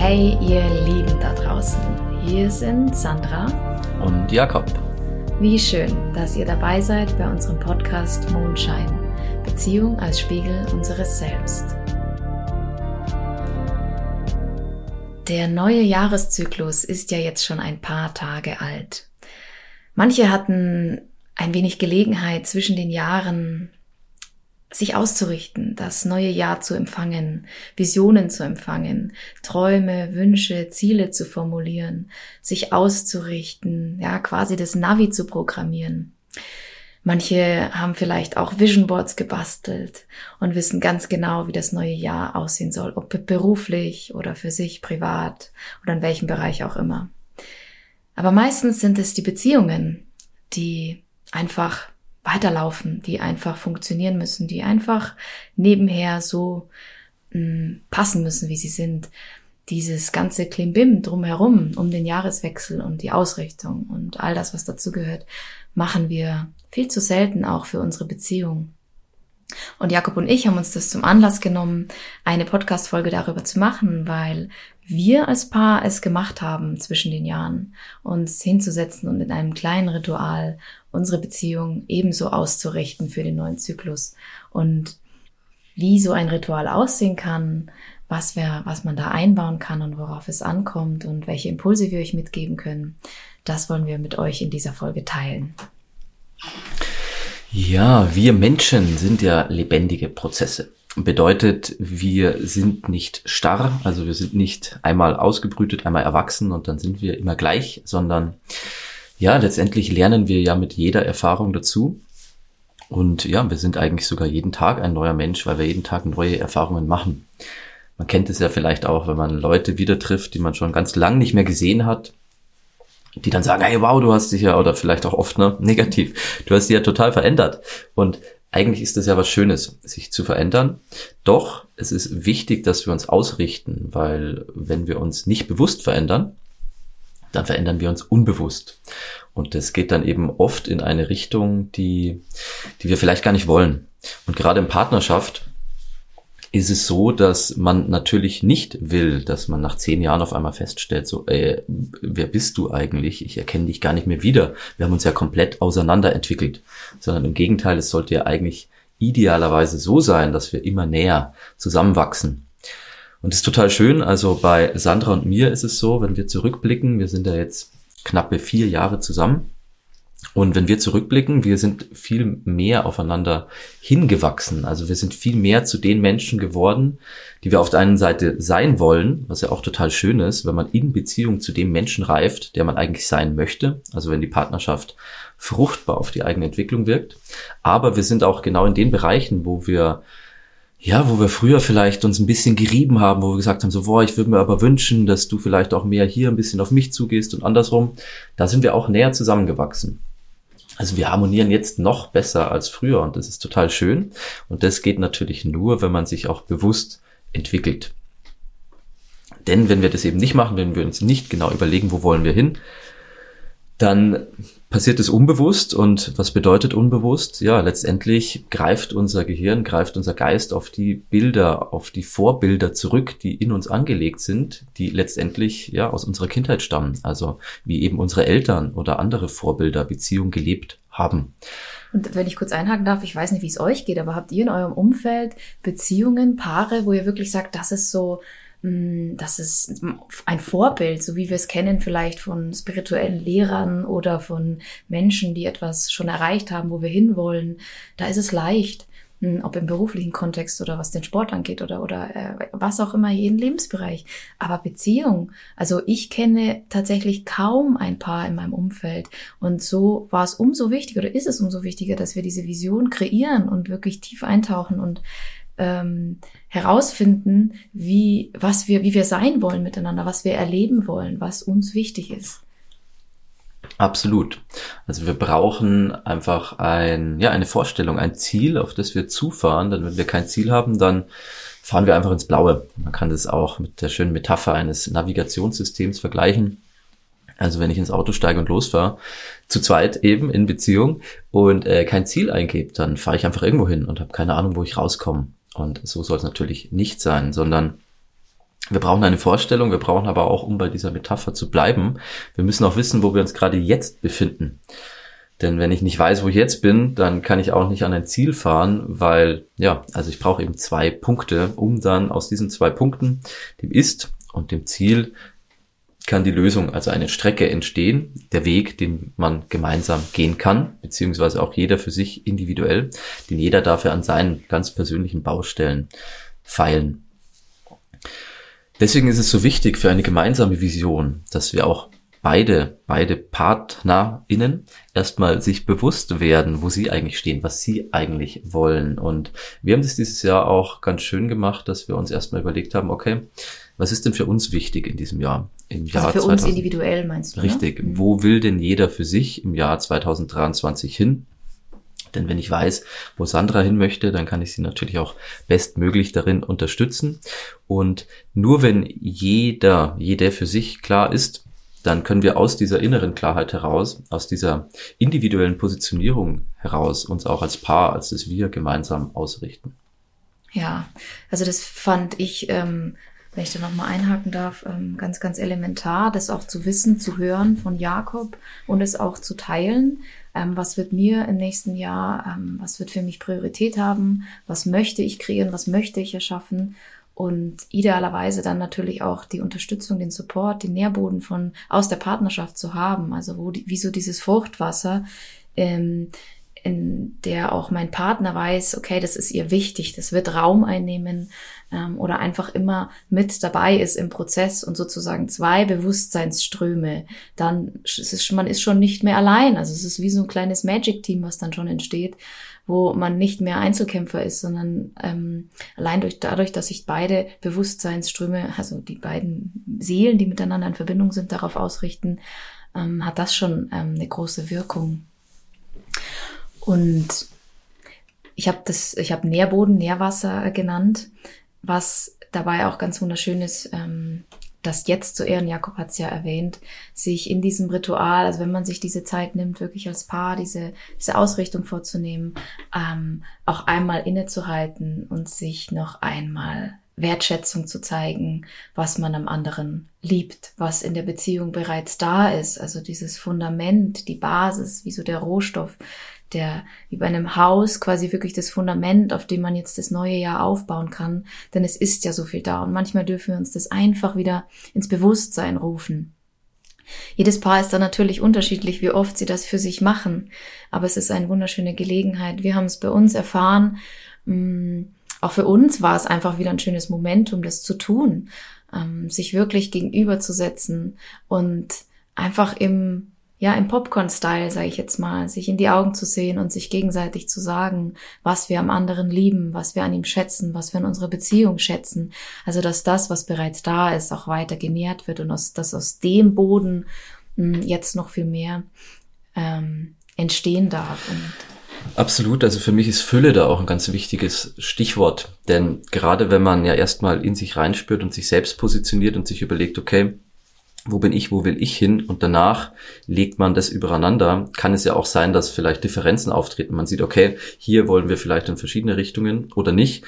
Hey, ihr Lieben da draußen. Hier sind Sandra und Jakob. Wie schön, dass ihr dabei seid bei unserem Podcast Mondschein. Beziehung als Spiegel unseres Selbst. Der neue Jahreszyklus ist ja jetzt schon ein paar Tage alt. Manche hatten ein wenig Gelegenheit zwischen den Jahren sich auszurichten, das neue Jahr zu empfangen, Visionen zu empfangen, Träume, Wünsche, Ziele zu formulieren, sich auszurichten, ja, quasi das Navi zu programmieren. Manche haben vielleicht auch Vision Boards gebastelt und wissen ganz genau, wie das neue Jahr aussehen soll, ob beruflich oder für sich privat oder in welchem Bereich auch immer. Aber meistens sind es die Beziehungen, die einfach weiterlaufen, die einfach funktionieren müssen, die einfach nebenher so mh, mm, passen müssen, wie sie sind. Dieses ganze Klimbim drumherum, um den Jahreswechsel und die Ausrichtung und all das, was dazu gehört, machen wir viel zu selten auch für unsere Beziehung. Und Jakob und ich haben uns das zum Anlass genommen, eine Podcast-Folge darüber zu machen, weil wir als Paar es gemacht haben zwischen den Jahren, uns hinzusetzen und in einem kleinen Ritual unsere Beziehung ebenso auszurichten für den neuen Zyklus. Und wie so ein Ritual aussehen kann, was wir, was man da einbauen kann und worauf es ankommt und welche Impulse wir euch mitgeben können, das wollen wir mit euch in dieser Folge teilen. Ja, wir Menschen sind ja lebendige Prozesse. Bedeutet, wir sind nicht starr, also wir sind nicht einmal ausgebrütet, einmal erwachsen und dann sind wir immer gleich, sondern ja, letztendlich lernen wir ja mit jeder Erfahrung dazu. Und ja, wir sind eigentlich sogar jeden Tag ein neuer Mensch, weil wir jeden Tag neue Erfahrungen machen. Man kennt es ja vielleicht auch, wenn man Leute wieder trifft, die man schon ganz lang nicht mehr gesehen hat die dann sagen, hey, wow, du hast dich ja, oder vielleicht auch oft, ne, negativ, du hast dich ja total verändert. Und eigentlich ist das ja was Schönes, sich zu verändern. Doch es ist wichtig, dass wir uns ausrichten, weil wenn wir uns nicht bewusst verändern, dann verändern wir uns unbewusst. Und das geht dann eben oft in eine Richtung, die, die wir vielleicht gar nicht wollen. Und gerade in Partnerschaft ist es so, dass man natürlich nicht will, dass man nach zehn Jahren auf einmal feststellt, so, ey, wer bist du eigentlich? Ich erkenne dich gar nicht mehr wieder. Wir haben uns ja komplett auseinander entwickelt. Sondern im Gegenteil, es sollte ja eigentlich idealerweise so sein, dass wir immer näher zusammenwachsen. Und das ist total schön. Also bei Sandra und mir ist es so, wenn wir zurückblicken, wir sind ja jetzt knappe vier Jahre zusammen und wenn wir zurückblicken, wir sind viel mehr aufeinander hingewachsen. Also wir sind viel mehr zu den Menschen geworden, die wir auf der einen Seite sein wollen, was ja auch total schön ist, wenn man in Beziehung zu dem Menschen reift, der man eigentlich sein möchte. Also wenn die Partnerschaft fruchtbar auf die eigene Entwicklung wirkt. Aber wir sind auch genau in den Bereichen, wo wir ja, wo wir früher vielleicht uns ein bisschen gerieben haben, wo wir gesagt haben, so, boah, ich würde mir aber wünschen, dass du vielleicht auch mehr hier ein bisschen auf mich zugehst und andersrum, da sind wir auch näher zusammengewachsen. Also wir harmonieren jetzt noch besser als früher und das ist total schön. Und das geht natürlich nur, wenn man sich auch bewusst entwickelt. Denn wenn wir das eben nicht machen, wenn wir uns nicht genau überlegen, wo wollen wir hin, dann passiert es unbewusst. Und was bedeutet unbewusst? Ja, letztendlich greift unser Gehirn, greift unser Geist auf die Bilder, auf die Vorbilder zurück, die in uns angelegt sind, die letztendlich ja aus unserer Kindheit stammen. Also wie eben unsere Eltern oder andere Vorbilder Beziehung gelebt haben. Und wenn ich kurz einhaken darf, ich weiß nicht, wie es euch geht, aber habt ihr in eurem Umfeld Beziehungen, Paare, wo ihr wirklich sagt, das ist so das ist ein Vorbild, so wie wir es kennen vielleicht von spirituellen Lehrern oder von Menschen, die etwas schon erreicht haben, wo wir hinwollen. Da ist es leicht, mm, ob im beruflichen Kontext oder was den Sport angeht oder, oder äh, was auch immer, jeden Lebensbereich. Aber Beziehung, also ich kenne tatsächlich kaum ein Paar in meinem Umfeld. Und so war es umso wichtiger oder ist es umso wichtiger, dass wir diese Vision kreieren und wirklich tief eintauchen und ähm, herausfinden, wie, was wir, wie wir sein wollen miteinander, was wir erleben wollen, was uns wichtig ist. Absolut. Also wir brauchen einfach ein, ja, eine Vorstellung, ein Ziel, auf das wir zufahren. Denn wenn wir kein Ziel haben, dann fahren wir einfach ins Blaue. Man kann das auch mit der schönen Metapher eines Navigationssystems vergleichen. Also wenn ich ins Auto steige und losfahre, zu zweit eben in Beziehung und äh, kein Ziel eingebe, dann fahre ich einfach irgendwo hin und habe keine Ahnung, wo ich rauskomme. Und so soll es natürlich nicht sein, sondern Wir brauchen eine Vorstellung, wir brauchen aber auch, um bei dieser Metapher zu bleiben, wir müssen auch wissen, wo wir uns gerade jetzt befinden. Denn wenn ich nicht weiß, wo ich jetzt bin, dann kann ich auch nicht an ein Ziel fahren, weil, ja, also ich brauche eben zwei Punkte, um dann aus diesen zwei Punkten, dem Ist und dem Ziel, kann die Lösung, also eine Strecke entstehen, der Weg, den man gemeinsam gehen kann, beziehungsweise auch jeder für sich individuell, den jeder dafür an seinen ganz persönlichen Baustellen feilen. Deswegen ist es so wichtig für eine gemeinsame Vision, dass wir auch beide, beide PartnerInnen erstmal sich bewusst werden, wo sie eigentlich stehen, was sie eigentlich wollen. Und wir haben das dieses Jahr auch ganz schön gemacht, dass wir uns erstmal überlegt haben, okay, was ist denn für uns wichtig in diesem Jahr? Im also Jahr also für 2000, uns individuell meinst du? Ne? Richtig. Ne? Wo will denn jeder für sich im Jahr 2023 hin? Denn wenn ich weiß, wo Sandra hin möchte, dann kann ich sie natürlich auch bestmöglich darin unterstützen. Und nur wenn jeder, jeder für sich klar ist, dann können wir aus dieser inneren Klarheit heraus, aus dieser individuellen Positionierung heraus uns auch als Paar, als das Wir gemeinsam ausrichten. Ja, also das fand ich, ähm, wenn ich da nochmal einhaken darf, ähm, ganz, ganz elementar, das auch zu wissen, zu hören von Jakob und es auch zu teilen. Ähm, was wird mir im nächsten Jahr, ähm, was wird für mich Priorität haben, was möchte ich kreieren, was möchte ich erschaffen und idealerweise dann natürlich auch die Unterstützung, den Support, den Nährboden von aus der Partnerschaft zu haben. Also wo die, wie so dieses Fruchtwasser, ähm, in der auch mein Partner weiß, okay, das ist ihr wichtig, das wird Raum einnehmen ähm, oder einfach immer mit dabei ist im Prozess und sozusagen zwei Bewusstseinsströme, dann ist man ist schon nicht mehr allein. Also es ist wie so ein kleines Magic-Team, was dann schon entsteht wo man nicht mehr Einzelkämpfer ist, sondern ähm, allein durch, dadurch, dass sich beide Bewusstseinsströme, also die beiden Seelen, die miteinander in Verbindung sind, darauf ausrichten, ähm, hat das schon ähm, eine große Wirkung. Und ich habe das, ich habe Nährboden, Nährwasser genannt, was dabei auch ganz wunderschön ist. Ähm, das jetzt zu Ehren, Jakob hat es ja erwähnt, sich in diesem Ritual, also wenn man sich diese Zeit nimmt, wirklich als Paar diese, diese Ausrichtung vorzunehmen, ähm, auch einmal innezuhalten und sich noch einmal Wertschätzung zu zeigen, was man am anderen liebt, was in der Beziehung bereits da ist, also dieses Fundament, die Basis, wie so der Rohstoff, der wie bei einem Haus quasi wirklich das Fundament, auf dem man jetzt das neue Jahr aufbauen kann. Denn es ist ja so viel da und manchmal dürfen wir uns das einfach wieder ins Bewusstsein rufen. Jedes Paar ist da natürlich unterschiedlich, wie oft sie das für sich machen, aber es ist eine wunderschöne Gelegenheit. Wir haben es bei uns erfahren. Mm, auch für uns war es einfach wieder ein schönes Momentum, das zu tun, ähm, sich wirklich gegenüberzusetzen und einfach im ja, im Popcorn-Style, sage ich jetzt mal, sich in die Augen zu sehen und sich gegenseitig zu sagen, was wir am anderen lieben, was wir an ihm schätzen, was wir in unserer Beziehung schätzen. Also, dass das, was bereits da ist, auch weiter genährt wird und aus, dass aus dem Boden mh, hm, jetzt noch viel mehr ähm, entstehen darf. Und Absolut, also für mich ist Fülle da auch ein ganz wichtiges Stichwort. Denn gerade wenn man ja erstmal in sich reinspürt und sich selbst positioniert und sich überlegt, okay, wo bin ich, wo will ich hin und danach legt man das übereinander, kann es ja auch sein, dass vielleicht Differenzen auftreten. Man sieht, okay, hier wollen wir vielleicht in verschiedene Richtungen oder nicht.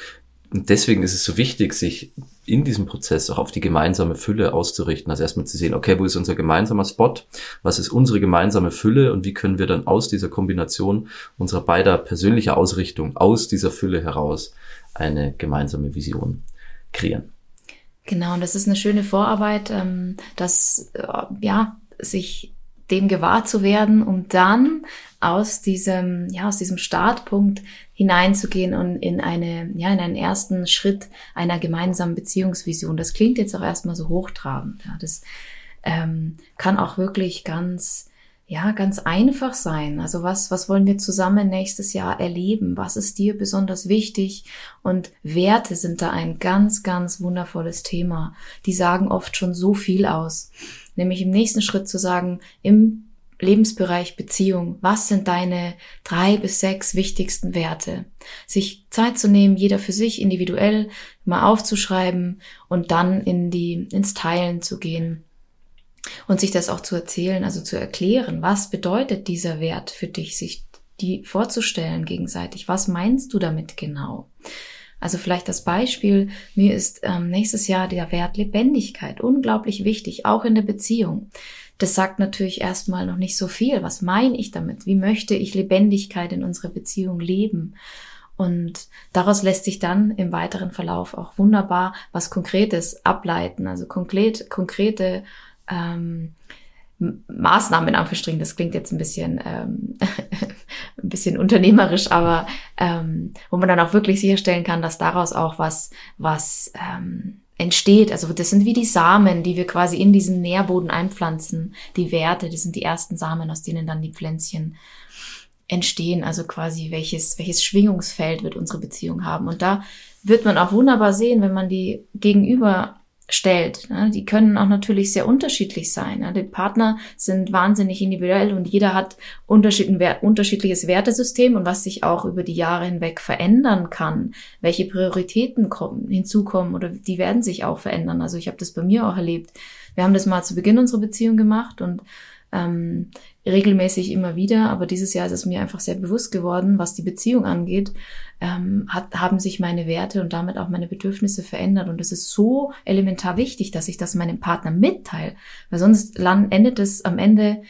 Und deswegen ist es so wichtig, sich in diesem Prozess auch auf die gemeinsame Fülle auszurichten. Also erstmal zu sehen, okay, wo ist unser gemeinsamer Spot? Was ist unsere gemeinsame Fülle? Und wie können wir dann aus dieser Kombination unserer beider persönlicher Ausrichtung, aus dieser Fülle heraus eine gemeinsame Vision kreieren? Genau, und das ist eine schöne Vorarbeit, ähm, dass äh, ja sich dem gewahr zu werden, um dann aus diesem ja aus diesem Startpunkt hineinzugehen und in eine ja in einen ersten Schritt einer gemeinsamen Beziehungsvision. Das klingt jetzt auch erstmal so hochtrabend. Ja, das ähm, kann auch wirklich ganz ja, ganz einfach sein. Also was, was wollen wir zusammen nächstes Jahr erleben? Was ist dir besonders wichtig? Und Werte sind da ein ganz, ganz wundervolles Thema. Die sagen oft schon so viel aus. Nämlich im nächsten Schritt zu sagen, im Lebensbereich Beziehung, was sind deine drei bis sechs wichtigsten Werte? Sich Zeit zu nehmen, jeder für sich individuell mal aufzuschreiben und dann in die, ins Teilen zu gehen und sich das auch zu erzählen, also zu erklären, was bedeutet dieser Wert für dich, sich die vorzustellen gegenseitig. Was meinst du damit genau? Also vielleicht das Beispiel, mir ist ähm, nächstes Jahr der Wert Lebendigkeit unglaublich wichtig, auch in der Beziehung. Das sagt natürlich erstmal noch nicht so viel. Was meine ich damit? Wie möchte ich Lebendigkeit in unserer Beziehung leben? Und daraus lässt sich dann im weiteren Verlauf auch wunderbar was Konkretes ableiten, also konkret, konkrete ähm, Maßnahmen in Anführungsstrichen. Das klingt jetzt ein bisschen ähm, ein bisschen unternehmerisch, aber ähm, wo man dann auch wirklich sicherstellen kann, dass daraus auch was was ähm, entsteht. Also das sind wie die Samen, die wir quasi in diesen Nährboden einpflanzen. Die Werte, das sind die ersten Samen, aus denen dann die Pflänzchen entstehen. Also quasi welches, welches Schwingungsfeld wird unsere Beziehung haben. Und da wird man auch wunderbar sehen, wenn man die gegenüber stellt. Ne? Die können auch natürlich sehr unterschiedlich sein. Ne? Die Partner sind wahnsinnig individuell und jeder hat unterschiedliches Wertesystem und was sich auch über die Jahre hinweg verändern kann. Welche Prioritäten kommen, hinzukommen oder die werden sich auch verändern. Also ich habe das bei mir auch erlebt. Wir haben das mal zu Beginn unserer Beziehung gemacht und ähm, regelmäßig immer wieder, aber dieses Jahr ist es mir einfach sehr bewusst geworden, was die Beziehung angeht, ähm, hat, haben sich meine Werte und damit auch meine Bedürfnisse verändert. Und es ist so elementar wichtig, dass ich das meinem Partner mitteile, weil sonst endet es am Ende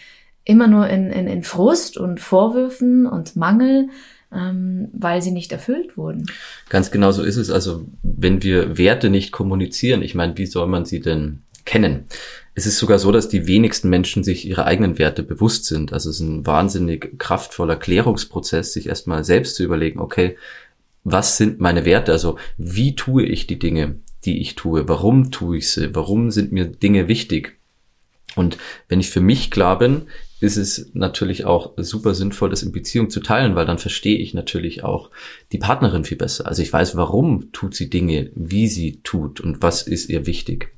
immer nur in, in, in Frust und Vorwürfen und Mangel, ähm, weil sie nicht erfüllt wurden. Ganz genau so ist es. Also wenn wir Werte nicht kommunizieren, ich meine, wie soll man sie denn kennen? Es ist sogar so, dass die wenigsten Menschen sich ihre eigenen Werte bewusst sind. Also es ist ein wahnsinnig kraftvoller Klärungsprozess, sich erstmal selbst zu überlegen, okay, was sind meine Werte? Also wie tue ich die Dinge, die ich tue? Warum tue ich sie? Warum sind mir Dinge wichtig? Und wenn ich für mich klar bin, ist es natürlich auch super sinnvoll, das in Beziehung zu teilen, weil dann verstehe ich natürlich auch die Partnerin viel besser. Also ich weiß, warum tut sie Dinge, wie sie tut und was ist ihr wichtig.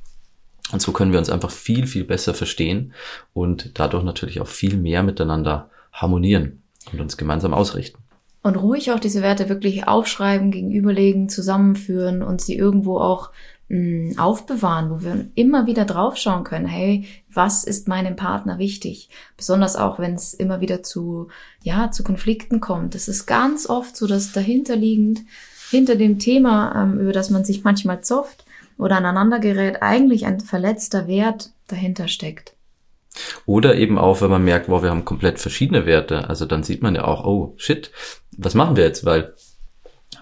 Und so können wir uns einfach viel, viel besser verstehen und dadurch natürlich auch viel mehr miteinander harmonieren und uns gemeinsam ausrichten. Und ruhig auch diese Werte wirklich aufschreiben, gegenüberlegen, zusammenführen und sie irgendwo auch mh, hm, aufbewahren, wo wir immer wieder draufschauen können, hey, was ist meinem Partner wichtig? Besonders auch, wenn es immer wieder zu, ja, zu Konflikten kommt. Es ist ganz oft so, dass dahinterliegend, hinter dem Thema, ähm, über das man sich manchmal zofft, oder aneinander gerät, eigentlich ein verletzter Wert dahinter steckt. Oder eben auch, wenn man merkt, wow, wir haben komplett verschiedene Werte. Also dann sieht man ja auch, oh shit, was machen wir jetzt? Weil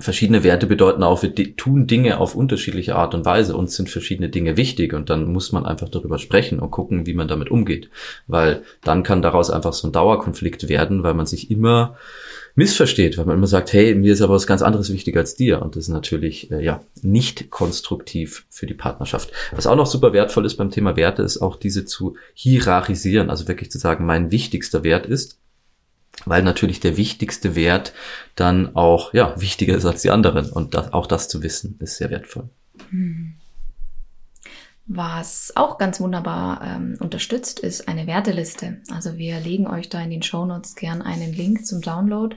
verschiedene Werte bedeuten auch, wir tun Dinge auf unterschiedliche Art und Weise. Uns sind verschiedene Dinge wichtig und dann muss man einfach darüber sprechen und gucken, wie man damit umgeht. Weil dann kann daraus einfach so ein Dauerkonflikt werden, weil man sich immer missversteht, weil man immer sagt, hey, mir ist aber was ganz anderes wichtig als dir. Und das ist natürlich äh, ja nicht konstruktiv für die Partnerschaft. Was auch noch super wertvoll ist beim Thema Werte, ist auch diese zu hierarchisieren, also wirklich zu sagen, mein wichtigster Wert ist, weil natürlich der wichtigste Wert dann auch ja wichtiger ist als die anderen. Und das, auch das zu wissen, ist sehr wertvoll. Hm. Was auch ganz wunderbar ähm, unterstützt, ist eine Werteliste. Also wir legen euch da in den Show Notes gern einen Link zum Download,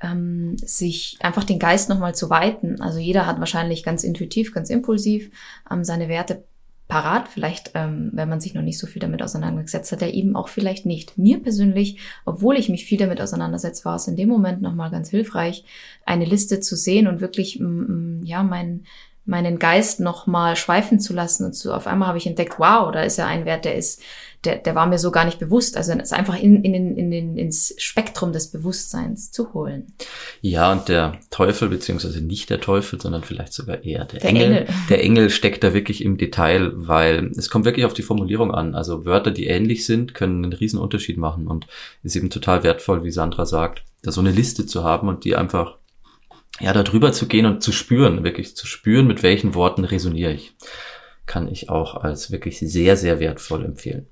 ähm, sich einfach den Geist nochmal zu weiten. Also jeder hat wahrscheinlich ganz intuitiv, ganz impulsiv ähm, seine Werte parat. Vielleicht, ähm, wenn man sich noch nicht so viel damit auseinandergesetzt hat, er eben auch vielleicht nicht. Mir persönlich, obwohl ich mich viel damit auseinandersetzt, war es in dem Moment nochmal ganz hilfreich, eine Liste zu sehen und wirklich, mm, ja, mein meinen Geist noch mal schweifen zu lassen und so auf einmal habe ich entdeckt, wow, da ist ja ein Wert, der ist, der, der war mir so gar nicht bewusst. Also es einfach in, in, in, in, ins Spektrum des Bewusstseins zu holen. Ja, und der Teufel, beziehungsweise nicht der Teufel, sondern vielleicht sogar eher der, der Engel. Engel. Der Engel steckt da wirklich im Detail, weil es kommt wirklich auf die Formulierung an. Also Wörter, die ähnlich sind, können einen riesen Unterschied machen und ist eben total wertvoll, wie Sandra sagt, da so eine Liste zu haben und die einfach ja, da drüber zu gehen und zu spüren, wirklich zu spüren, mit welchen Worten resoniere ich, kann ich auch als wirklich sehr, sehr wertvoll empfehlen.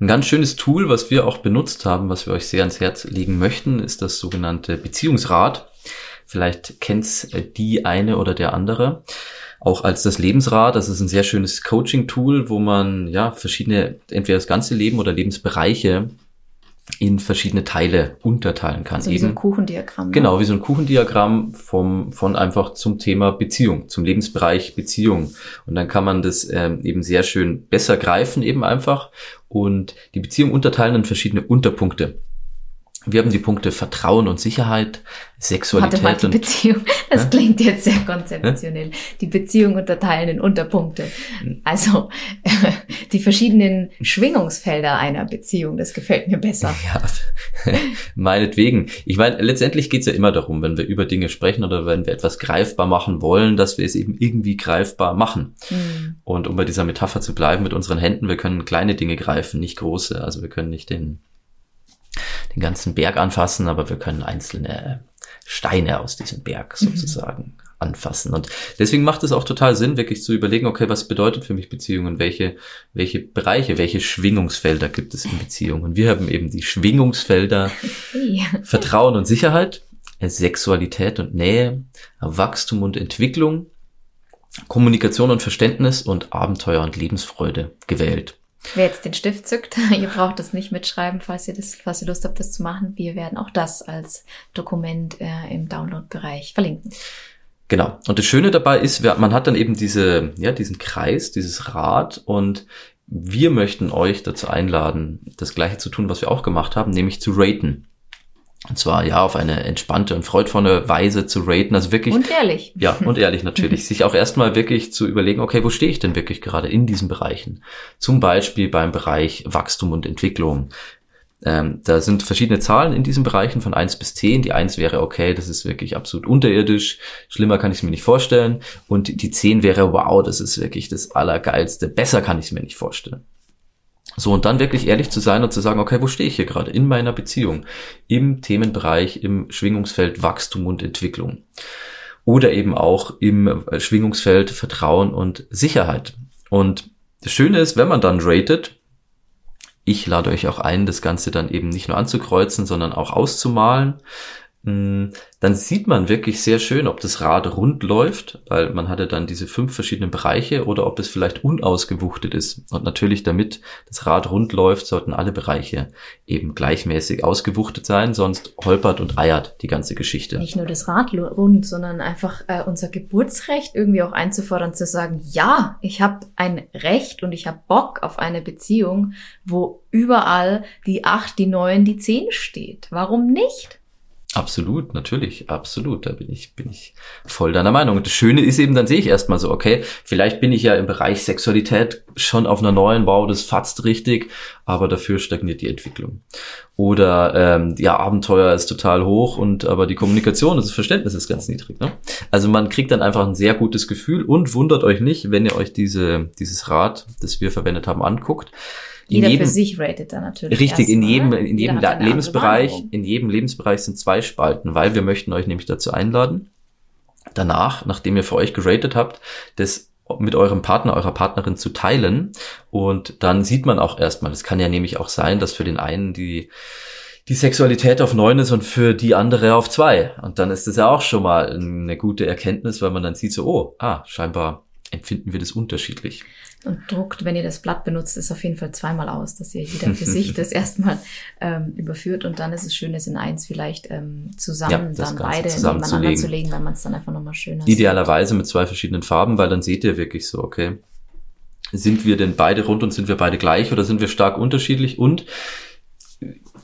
Ein ganz schönes Tool, was wir auch benutzt haben, was wir euch sehr ans Herz legen möchten, ist das sogenannte Beziehungsrad. Vielleicht kennt's die eine oder der andere. Auch als das Lebensrad, das ist ein sehr schönes Coaching-Tool, wo man ja verschiedene, entweder das ganze Leben oder Lebensbereiche in verschiedene Teile unterteilen kann. Also wie so ein Kuchendiagramm. Ne? Genau, wie so ein Kuchendiagramm vom, von einfach zum Thema Beziehung, zum Lebensbereich Beziehung. Und dann kann man das ähm, eben sehr schön besser greifen eben einfach und die Beziehung unterteilen in verschiedene Unterpunkte. Wir haben die Punkte Vertrauen und Sicherheit, Sexualität Warte mal, die und Beziehung. Das Hä? klingt jetzt sehr konzeptionell. Die Beziehung unterteilen in Unterpunkte. Also die verschiedenen Schwingungsfelder einer Beziehung. Das gefällt mir besser. Ja, meinetwegen. Ich meine, letztendlich geht's ja immer darum, wenn wir über Dinge sprechen oder wenn wir etwas greifbar machen wollen, dass wir es eben irgendwie greifbar machen. Hm. Und um bei dieser Metapher zu bleiben mit unseren Händen, wir können kleine Dinge greifen, nicht große. Also wir können nicht den, den ganzen Berg anfassen, aber wir können einzelne Steine aus diesem Berg sozusagen anfassen. Und deswegen macht es auch total Sinn, wirklich zu überlegen, okay, was bedeutet für mich Beziehungen? Welche, welche Bereiche, welche Schwingungsfelder gibt es in Beziehungen? Und wir haben eben die Schwingungsfelder Ja. Vertrauen und Sicherheit, Sexualität und Nähe, Wachstum und Entwicklung, Kommunikation und Verständnis und Abenteuer und Lebensfreude gewählt. Wer jetzt den Stift zückt, ihr braucht das nicht mitschreiben, falls ihr das, falls ihr Lust habt, das zu machen. Wir werden auch das als Dokument äh, im Download-Bereich verlinken. Genau. Und das Schöne dabei ist, man hat dann eben diese, ja, diesen Kreis, dieses Rad und wir möchten euch dazu einladen, das Gleiche zu tun, was wir auch gemacht haben, nämlich zu raten. Und zwar ja auf eine entspannte und freudvolle Weise zu raten, also wirklich Und ehrlich. Ja, und ehrlich natürlich. Sich auch erstmal wirklich zu überlegen, okay, wo stehe ich denn wirklich gerade in diesen Bereichen? Zum Beispiel beim Bereich Wachstum und Entwicklung. Ähm, da sind verschiedene Zahlen in diesen Bereichen von eins bis zehn. Die eins wäre, okay, das ist wirklich absolut unterirdisch. Schlimmer kann ich es mir nicht vorstellen. Und die zehn wäre, wow, das ist wirklich das Allergeilste. Besser kann ich es mir nicht vorstellen. So, und dann wirklich ehrlich zu sein und zu sagen, okay, wo stehe ich hier gerade in meiner Beziehung? Im Themenbereich, im Schwingungsfeld Wachstum und Entwicklung. Oder eben auch im äh, Schwingungsfeld Vertrauen und Sicherheit. Und das Schöne ist, wenn man dann ratet, ich lade euch auch ein, das Ganze dann eben nicht nur anzukreuzen, sondern auch auszumalen. Mm, Dann sieht man wirklich sehr schön, ob das Rad rund läuft, weil man hatte dann diese fünf verschiedenen Bereiche oder ob es vielleicht unausgewuchtet ist. Und natürlich, damit das Rad rund läuft, sollten alle Bereiche eben gleichmäßig ausgewuchtet sein, sonst holpert und eiert die ganze Geschichte. Nicht nur das Rad rund, sondern einfach äh, unser Geburtsrecht irgendwie auch einzufordern, zu sagen, ja, ich habe ein Recht und ich habe Bock auf eine Beziehung, wo überall die acht, die neun, die zehn steht. Warum nicht? Absolut, natürlich, absolut. Da bin ich, bin ich voll deiner Meinung. Und das Schöne ist eben, dann sehe ich erstmal so, okay, vielleicht bin ich ja im Bereich Sexualität schon auf einer neuen Bau, das fatzt richtig, aber dafür stagniert die Entwicklung. Oder ähm, ja, Abenteuer ist total hoch und aber die Kommunikation, das Verständnis ist ganz niedrig. Ne? Also man kriegt dann einfach ein sehr gutes Gefühl und wundert euch nicht, wenn ihr euch diese, dieses Rad, das wir verwendet haben, anguckt. Jeder jedem- für sich ratet dann natürlich. Richtig, in jedem, ne? in jedem Lebensbereich, in jedem Lebensbereich sind zwei Spalten, weil wir möchten euch nämlich dazu einladen, danach, nachdem ihr für euch geratet habt, das mit eurem Partner, eurer Partnerin zu teilen. Und dann sieht man auch erstmal, es kann ja nämlich auch sein, dass für den einen die, die Sexualität auf neun ist und für die andere auf zwei. Und dann ist das ja auch schon mal eine gute Erkenntnis, weil man dann sieht so, oh, ah, scheinbar empfinden wir das unterschiedlich. Und druckt, wenn ihr das Blatt benutzt, ist auf jeden Fall zweimal aus, dass ihr jeder für sich das erstmal ähm, überführt und dann ist es schön, es in eins vielleicht ähm, zusammen Ja, dann beide nebeneinander zu legen, weil man es dann einfach nochmal schöner Idealerweise mit zwei verschiedenen Farben, weil dann seht ihr wirklich so, okay, sind wir denn beide rund und sind wir beide gleich oder sind wir stark unterschiedlich? Und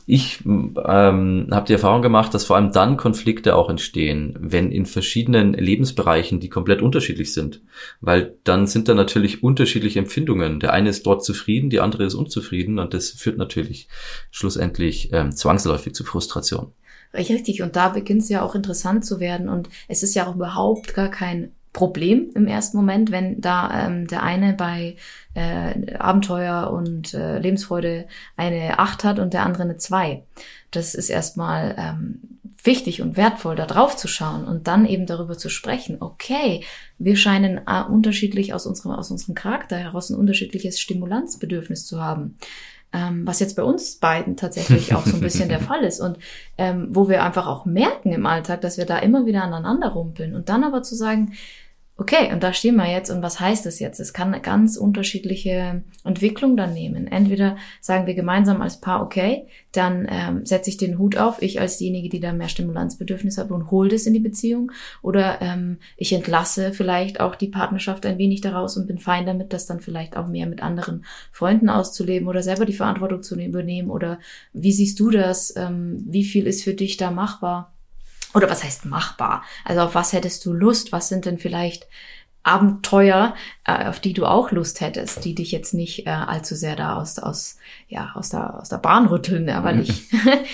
ich ähm, habe die Erfahrung gemacht, dass vor allem dann Konflikte auch entstehen, wenn in verschiedenen Lebensbereichen die komplett unterschiedlich sind. Weil dann sind da natürlich unterschiedliche Empfindungen. Der eine ist dort zufrieden, die andere ist unzufrieden und das führt natürlich schlussendlich ähm, zwangsläufig zu Frustration. Richtig, und da beginnt es ja auch interessant zu werden. Und es ist ja auch überhaupt gar kein Problem im ersten Moment, wenn da ähm, der eine bei äh, Abenteuer und äh, Lebensfreude eine Acht hat und der andere eine Zwei. Das ist erstmal ähm, wichtig und wertvoll, da drauf zu schauen und dann eben darüber zu sprechen. Okay, wir scheinen äh, unterschiedlich aus unserem, aus unserem Charakter heraus ein unterschiedliches Stimulanzbedürfnis zu haben ähm, was jetzt bei uns beiden tatsächlich auch so ein bisschen der Fall ist und ähm, wo wir einfach auch merken im Alltag, dass wir da immer wieder aneinander rumpeln. Und dann aber zu sagen, okay, und da stehen wir jetzt und was heißt das jetzt? Es kann eine ganz unterschiedliche Entwicklung dann nehmen. Entweder sagen wir gemeinsam als Paar, okay, dann ähm, setze ich den Hut auf, ich als diejenige, die da mehr Stimulanzbedürfnis habe und hole das in die Beziehung. Oder ähm, ich entlasse vielleicht auch die Partnerschaft ein wenig daraus und bin fein damit, das dann vielleicht auch mehr mit anderen Freunden auszuleben oder selber die Verantwortung zu übernehmen. Oder wie siehst du das? Ähm, wie viel ist für dich da machbar? Oder was heißt machbar? Also auf was hättest du Lust? Was sind denn vielleicht Abenteuer, äh, auf die du auch Lust hättest, die dich jetzt nicht äh, allzu sehr da aus, aus, ja, aus, der, aus der Bahn rütteln, ja, weil ich,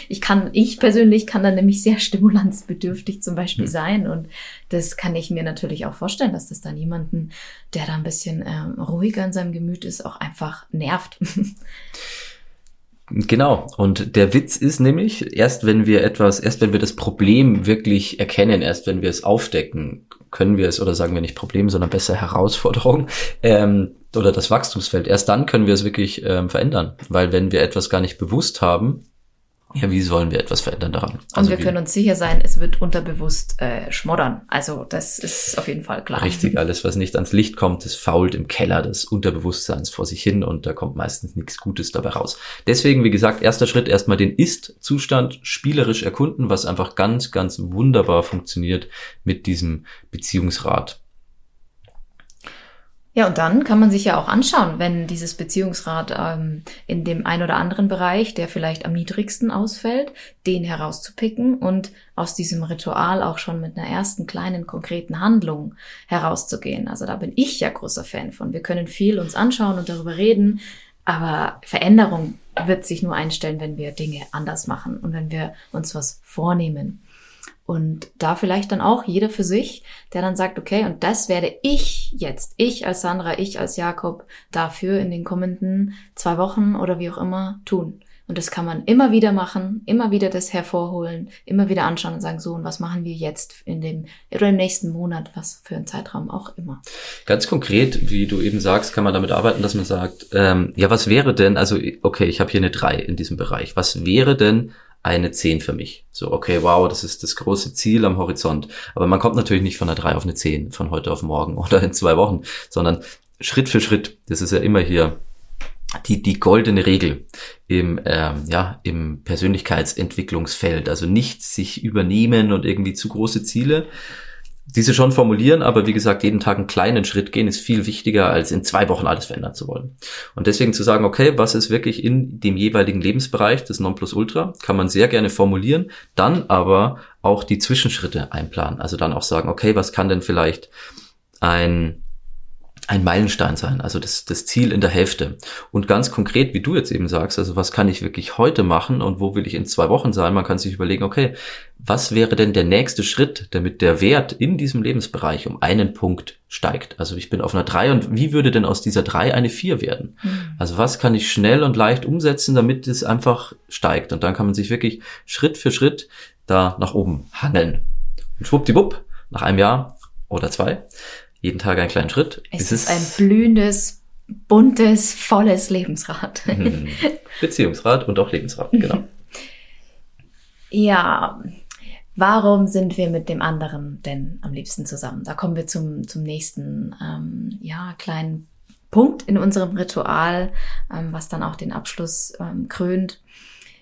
ich kann, ich persönlich kann dann nämlich sehr stimulanzbedürftig zum Beispiel mhm. sein und das kann ich mir natürlich auch vorstellen, dass das dann jemanden, der da ein bisschen ähm, ruhiger in seinem Gemüt ist, auch einfach nervt. Genau. Und der Witz ist nämlich, erst wenn wir etwas, erst wenn wir das Problem wirklich erkennen, erst wenn wir es aufdecken, können wir es, oder sagen wir nicht Problem, sondern besser Herausforderung, ähm, oder das Wachstumsfeld, erst dann können wir es wirklich ähm, verändern. Weil wenn wir etwas gar nicht bewusst haben, ja, wie sollen wir etwas verändern daran? Also und wir können uns sicher sein, es wird unterbewusst äh, schmoddern. Also das ist auf jeden Fall klar. Richtig, alles, was nicht ans Licht kommt, das fault im Keller des Unterbewusstseins vor sich hin und da kommt meistens nichts Gutes dabei raus. Deswegen, wie gesagt, erster Schritt erstmal den Ist-Zustand spielerisch erkunden, was einfach ganz, ganz wunderbar funktioniert mit diesem Beziehungsrat. Ja, und dann kann man sich ja auch anschauen, wenn dieses Beziehungsrat ähm, in dem ein oder anderen Bereich, der vielleicht am niedrigsten ausfällt, den herauszupicken und aus diesem Ritual auch schon mit einer ersten kleinen konkreten Handlung herauszugehen. Also da bin ich ja großer Fan von. Wir können viel uns anschauen und darüber reden, aber Veränderung wird sich nur einstellen, wenn wir Dinge anders machen und wenn wir uns was vornehmen. Und da vielleicht dann auch jeder für sich, der dann sagt, okay, und das werde ich jetzt, ich als Sandra, ich als Jakob, dafür in den kommenden zwei Wochen oder wie auch immer tun. Und das kann man immer wieder machen, immer wieder das hervorholen, immer wieder anschauen und sagen, so, und was machen wir jetzt in dem oder im nächsten Monat, was für ein Zeitraum auch immer. Ganz konkret, wie du eben sagst, kann man damit arbeiten, dass man sagt, ähm, ja, was wäre denn, also okay, ich habe hier eine drei in diesem Bereich, was wäre denn eine 10 für mich. So, okay, wow, das ist das große Ziel am Horizont. Aber man kommt natürlich nicht von einer 3 auf eine 10 von heute auf morgen oder in zwei Wochen, sondern Schritt für Schritt. Das ist ja immer hier die, die goldene Regel im, ähm, ja, im Persönlichkeitsentwicklungsfeld. Also nicht sich übernehmen und irgendwie zu große Ziele, diese schon formulieren, aber wie gesagt, jeden Tag einen kleinen Schritt gehen ist viel wichtiger, als in zwei Wochen alles verändern zu wollen. Und deswegen zu sagen, okay, was ist wirklich in dem jeweiligen Lebensbereich des Nonplusultra, kann man sehr gerne formulieren, dann aber auch die Zwischenschritte einplanen. Also dann auch sagen, okay, was kann denn vielleicht ein ein Meilenstein sein, also das, das Ziel in der Hälfte. Und ganz konkret, wie du jetzt eben sagst, also was kann ich wirklich heute machen und wo will ich in zwei Wochen sein? Man kann sich überlegen, okay, was wäre denn der nächste Schritt, damit der Wert in diesem Lebensbereich um einen Punkt steigt? Also ich bin auf einer drei und wie würde denn aus dieser drei eine vier werden? Mhm. Also was kann ich schnell und leicht umsetzen, damit es einfach steigt? Und dann kann man sich wirklich Schritt für Schritt da nach oben hangeln. Und schwuppdiwupp, nach einem Jahr oder zwei jeden Tag einen kleinen Schritt. Es, ist, ist ein blühendes, buntes, volles Lebensrad. Mhm. Beziehungsrad und auch Lebensrad, genau. Ja, warum sind wir mit dem anderen denn am liebsten zusammen? Da kommen wir zum, zum nächsten, ähm, ja, kleinen Punkt in unserem Ritual, ähm, was dann auch den Abschluss ähm, krönt.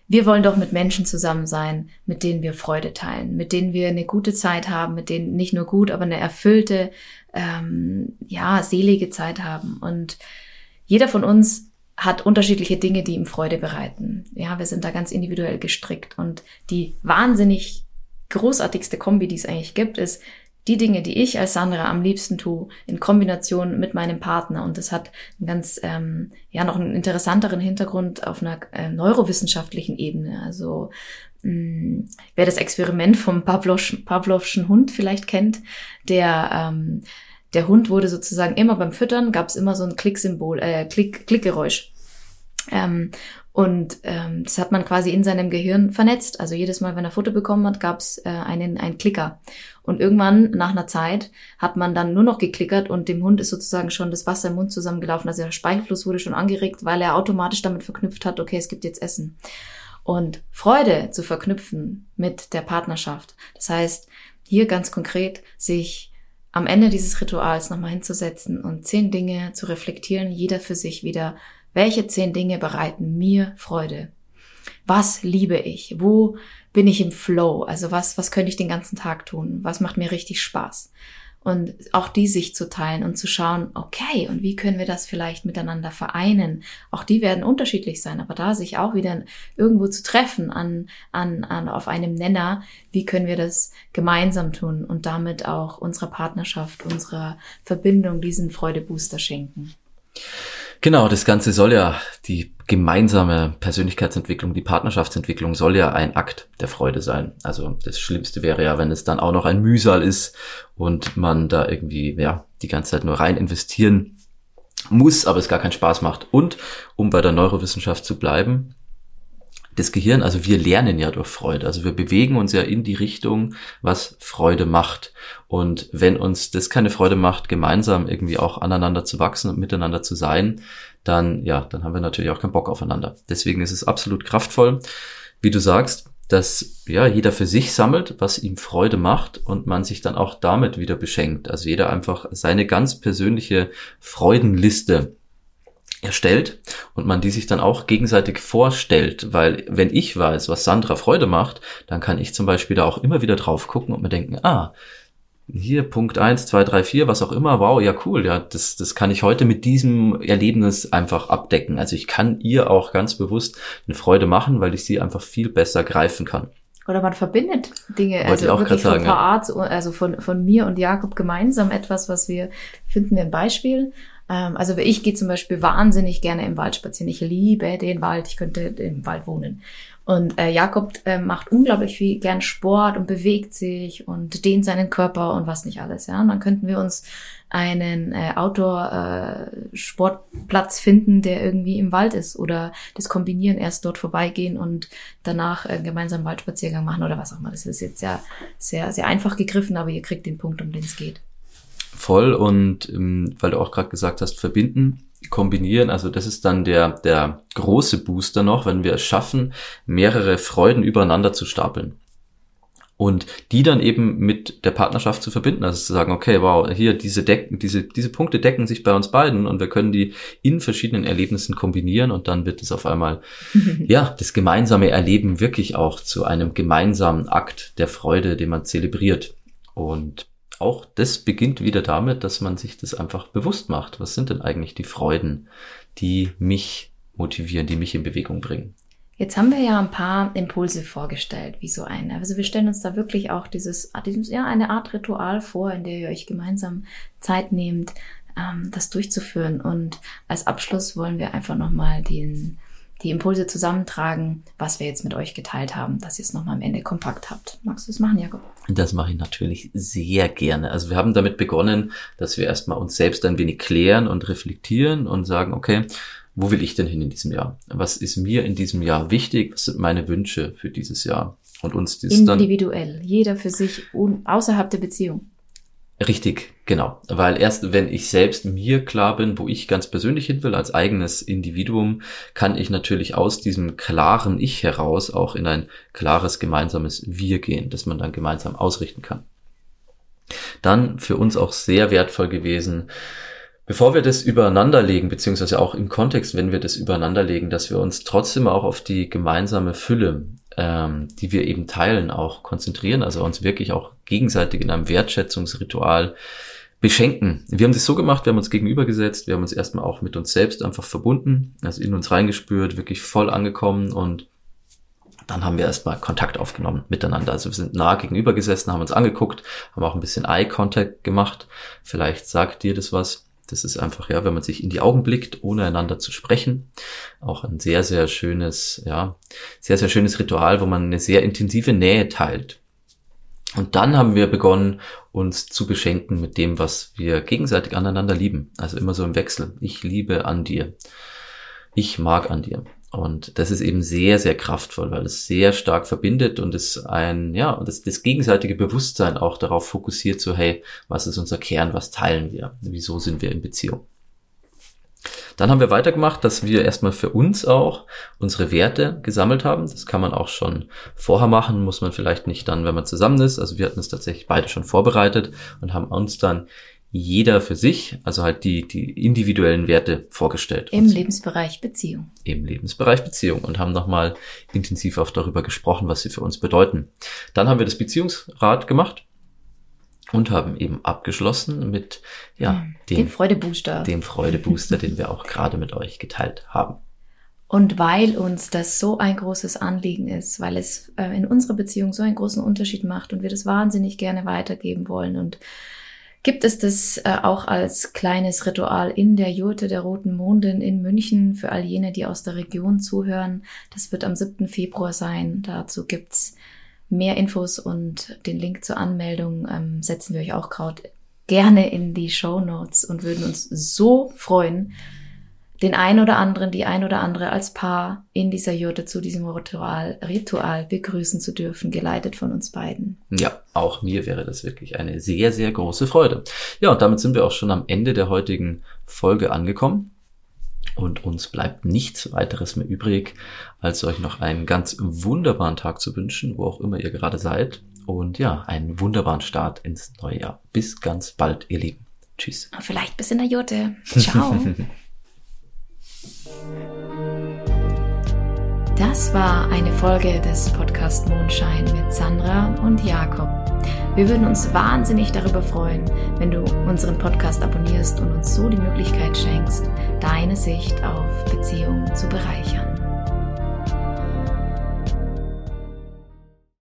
Wir wollen doch mit Menschen zusammen sein, mit denen wir Freude teilen, mit denen wir eine gute Zeit haben, mit denen nicht nur gut, aber eine erfüllte, ähm, ja, selige Zeit haben. Und jeder von uns hat unterschiedliche Dinge, die ihm Freude bereiten. Ja, wir sind da ganz individuell gestrickt. Und die wahnsinnig großartigste Kombi, die es eigentlich gibt, ist, die Dinge, die ich als Sandra am liebsten tue, in Kombination mit meinem Partner. Und das hat einen ganz, ähm, ja, noch einen interessanteren Hintergrund auf einer äh, neurowissenschaftlichen Ebene. Also mh, mm, wer das Experiment vom Pavlovschen Hund vielleicht kennt, der ähm, der Hund wurde sozusagen immer beim Füttern, gab es immer so ein Klicksymbol, äh, Klick, Klickgeräusch. Ähm, und ähm, das hat man quasi in seinem Gehirn vernetzt. Also jedes Mal, wenn er Futter bekommen hat, gab es äh, einen, einen Klicker. Und irgendwann, nach einer Zeit, hat man dann nur noch geklickert und dem Hund ist sozusagen schon das Wasser im Mund zusammengelaufen. Also der Speichelfluss wurde schon angeregt, weil er automatisch damit verknüpft hat, okay, es gibt jetzt Essen. Und Freude zu verknüpfen mit der Partnerschaft. Das heißt, hier ganz konkret sich am Ende dieses Rituals nochmal hinzusetzen und zehn Dinge zu reflektieren, jeder für sich wieder, welche zehn Dinge bereiten mir Freude? Was liebe ich? Wo bin ich im Flow? Also was, was könnte ich den ganzen Tag tun? Was macht mir richtig Spaß? Und auch die sich zu teilen und zu schauen, okay, und wie können wir das vielleicht miteinander vereinen? Auch die werden unterschiedlich sein, aber da sich auch wieder irgendwo zu treffen an, an, an auf einem Nenner, wie können wir das gemeinsam tun und damit auch unserer Partnerschaft, unserer Verbindung diesen Freudebooster schenken. Genau, das Ganze soll ja, die gemeinsame Persönlichkeitsentwicklung, die Partnerschaftsentwicklung soll ja ein Akt der Freude sein. Also das Schlimmste wäre ja, wenn es dann auch noch ein Mühsal ist und man da irgendwie, ja, die ganze Zeit nur rein investieren muss, aber es gar keinen Spaß macht. Und um bei der Neurowissenschaft zu bleiben, das Gehirn, also wir lernen ja durch Freude. Also wir bewegen uns ja in die Richtung, was Freude macht. Und wenn uns das keine Freude macht, gemeinsam irgendwie auch aneinander zu wachsen und miteinander zu sein, dann, ja, dann haben wir natürlich auch keinen Bock aufeinander. Deswegen ist es absolut kraftvoll, wie du sagst, dass ja jeder für sich sammelt, was ihm Freude macht und man sich dann auch damit wieder beschenkt. Also jeder einfach seine ganz persönliche Freudenliste erstellt und man die sich dann auch gegenseitig vorstellt, weil wenn ich weiß, was Sandra Freude macht, dann kann ich zum Beispiel da auch immer wieder drauf gucken und mir denken, ah, hier Punkt eins, zwei, drei, vier, was auch immer, wow, ja cool, ja, das, das kann ich heute mit diesem Erlebnis einfach abdecken. Also ich kann ihr auch ganz bewusst eine Freude machen, weil ich sie einfach viel besser greifen kann. Oder man verbindet Dinge, Wollte also auch wirklich von sagen, Art, also von, von mir und Jakob gemeinsam etwas, was wir finden wir ein Beispiel. Ähm, also ich gehe zum Beispiel wahnsinnig gerne im Wald spazieren. Ich liebe den Wald. Ich könnte im Wald wohnen. Und äh, Jakob äh, macht unglaublich viel gern Sport und bewegt sich und dehnt seinen Körper und was nicht alles. Ja, und dann könnten wir uns einen äh, Outdoor-Sportplatz äh, finden, der irgendwie im Wald ist oder das kombinieren, erst dort vorbeigehen und danach äh, gemeinsam Waldspaziergang machen oder was auch immer. Das ist jetzt ja sehr, sehr einfach gegriffen, aber ihr kriegt den Punkt, um den es geht. Voll und ähm, weil du auch gerade gesagt hast, verbinden, kombinieren, also das ist dann der, der große Booster noch, wenn wir es schaffen, mehrere Freuden übereinander zu stapeln. Und die dann eben mit der Partnerschaft zu verbinden, also zu sagen, okay, wow, hier diese Decken, diese, diese Punkte decken sich bei uns beiden und wir können die in verschiedenen Erlebnissen kombinieren und dann wird es auf einmal, ja, das gemeinsame Erleben wirklich auch zu einem gemeinsamen Akt der Freude, den man zelebriert. Und auch das beginnt wieder damit, dass man sich das einfach bewusst macht. Was sind denn eigentlich die Freuden, die mich motivieren, die mich in Bewegung bringen? Jetzt haben wir ja ein paar Impulse vorgestellt, wie so eine. Also wir stellen uns da wirklich auch dieses, dieses ja, eine Art Ritual vor, in der ihr euch gemeinsam Zeit nehmt, ähm, das durchzuführen. Und als Abschluss wollen wir einfach nochmal den, die Impulse zusammentragen, was wir jetzt mit euch geteilt haben, dass ihr es nochmal am Ende kompakt habt. Magst du es machen, Jakob? Das mache ich natürlich sehr gerne. Also wir haben damit begonnen, dass wir erstmal uns selbst ein wenig klären und reflektieren und sagen, okay, wo will ich denn hin in diesem Jahr? Was ist mir in diesem Jahr wichtig? Was sind meine Wünsche für dieses Jahr? Und uns das Individuell, jeder für sich, außerhalb der Beziehung. Richtig, genau. Weil erst wenn ich selbst mir klar bin, wo ich ganz persönlich hin will, als eigenes Individuum, kann ich natürlich aus diesem klaren Ich heraus auch in ein klares gemeinsames Wir gehen, das man dann gemeinsam ausrichten kann. Dann für uns auch sehr wertvoll gewesen, bevor wir das übereinanderlegen, beziehungsweise auch im Kontext, wenn wir das übereinanderlegen, dass wir uns trotzdem auch auf die gemeinsame Fülle ähm, die wir eben teilen, auch konzentrieren, also uns wirklich auch gegenseitig in einem Wertschätzungsritual beschenken. Wir haben das so gemacht, wir haben uns gegenübergesetzt, wir haben uns erstmal auch mit uns selbst einfach verbunden, also in uns reingespürt, wirklich voll angekommen und dann haben wir erstmal Kontakt aufgenommen miteinander. Also wir sind nah gegenüber gesessen, haben uns angeguckt, haben auch ein bisschen Eye Contact gemacht. Vielleicht sagt dir das was. Das ist einfach, ja, wenn man sich in die Augen blickt, ohne einander zu sprechen. Auch ein sehr, sehr schönes, ja, sehr, sehr schönes Ritual, wo man eine sehr intensive Nähe teilt. Und dann haben wir begonnen, uns zu beschenken mit dem, was wir gegenseitig aneinander lieben. Also immer so im Wechsel. Ich liebe an dir. Ich mag an dir. Und das ist eben sehr, sehr kraftvoll, weil es sehr stark verbindet und es ein, ja, das, das gegenseitige Bewusstsein auch darauf fokussiert, so, hey, was ist unser Kern, was teilen wir, wieso sind wir in Beziehung. Dann haben wir weitergemacht, dass wir erstmal für uns auch unsere Werte gesammelt haben. Das kann man auch schon vorher machen, muss man vielleicht nicht dann, wenn man zusammen ist. Also wir hatten es tatsächlich beide schon vorbereitet und haben uns dann jeder für sich, also halt die, die individuellen Werte vorgestellt. Im Lebensbereich Beziehung. Im Lebensbereich Beziehung und haben nochmal intensiv auch darüber gesprochen, was sie für uns bedeuten. Dann haben wir das Beziehungsrat gemacht und haben eben abgeschlossen mit ja, hm, dem, dem Freudebooster. Dem Freudebooster, den wir auch gerade mit euch geteilt haben. Und weil uns das so ein großes Anliegen ist, weil es äh, in unserer Beziehung so einen großen Unterschied macht und wir das wahnsinnig gerne weitergeben wollen und gibt es das äh, auch als kleines Ritual in der Jurte der Roten Mondin in München für all jene, die aus der Region zuhören. Das wird am 7. Februar sein. Dazu gibt's mehr Infos und den Link zur Anmeldung ähm, setzen wir euch auch gerade gerne in die Show Notes und würden uns so freuen, den ein oder anderen, die ein oder andere als Paar in dieser Jurte zu diesem Ritual, Ritual begrüßen zu dürfen, geleitet von uns beiden. Ja, auch mir wäre das wirklich eine sehr, sehr große Freude. Ja, und damit sind wir auch schon am Ende der heutigen Folge angekommen. Und uns bleibt nichts weiteres mehr übrig, als euch noch einen ganz wunderbaren Tag zu wünschen, wo auch immer ihr gerade seid. Und ja, einen wunderbaren Start ins neue Jahr. Bis ganz bald, ihr Lieben. Tschüss. Vielleicht bis in der Jurte. Ciao. Das war eine Folge des Podcast Mondschein mit Sandra und Jakob. Wir würden uns wahnsinnig darüber freuen, wenn du unseren Podcast abonnierst und uns so die Möglichkeit schenkst, deine Sicht auf Beziehungen zu bereichern.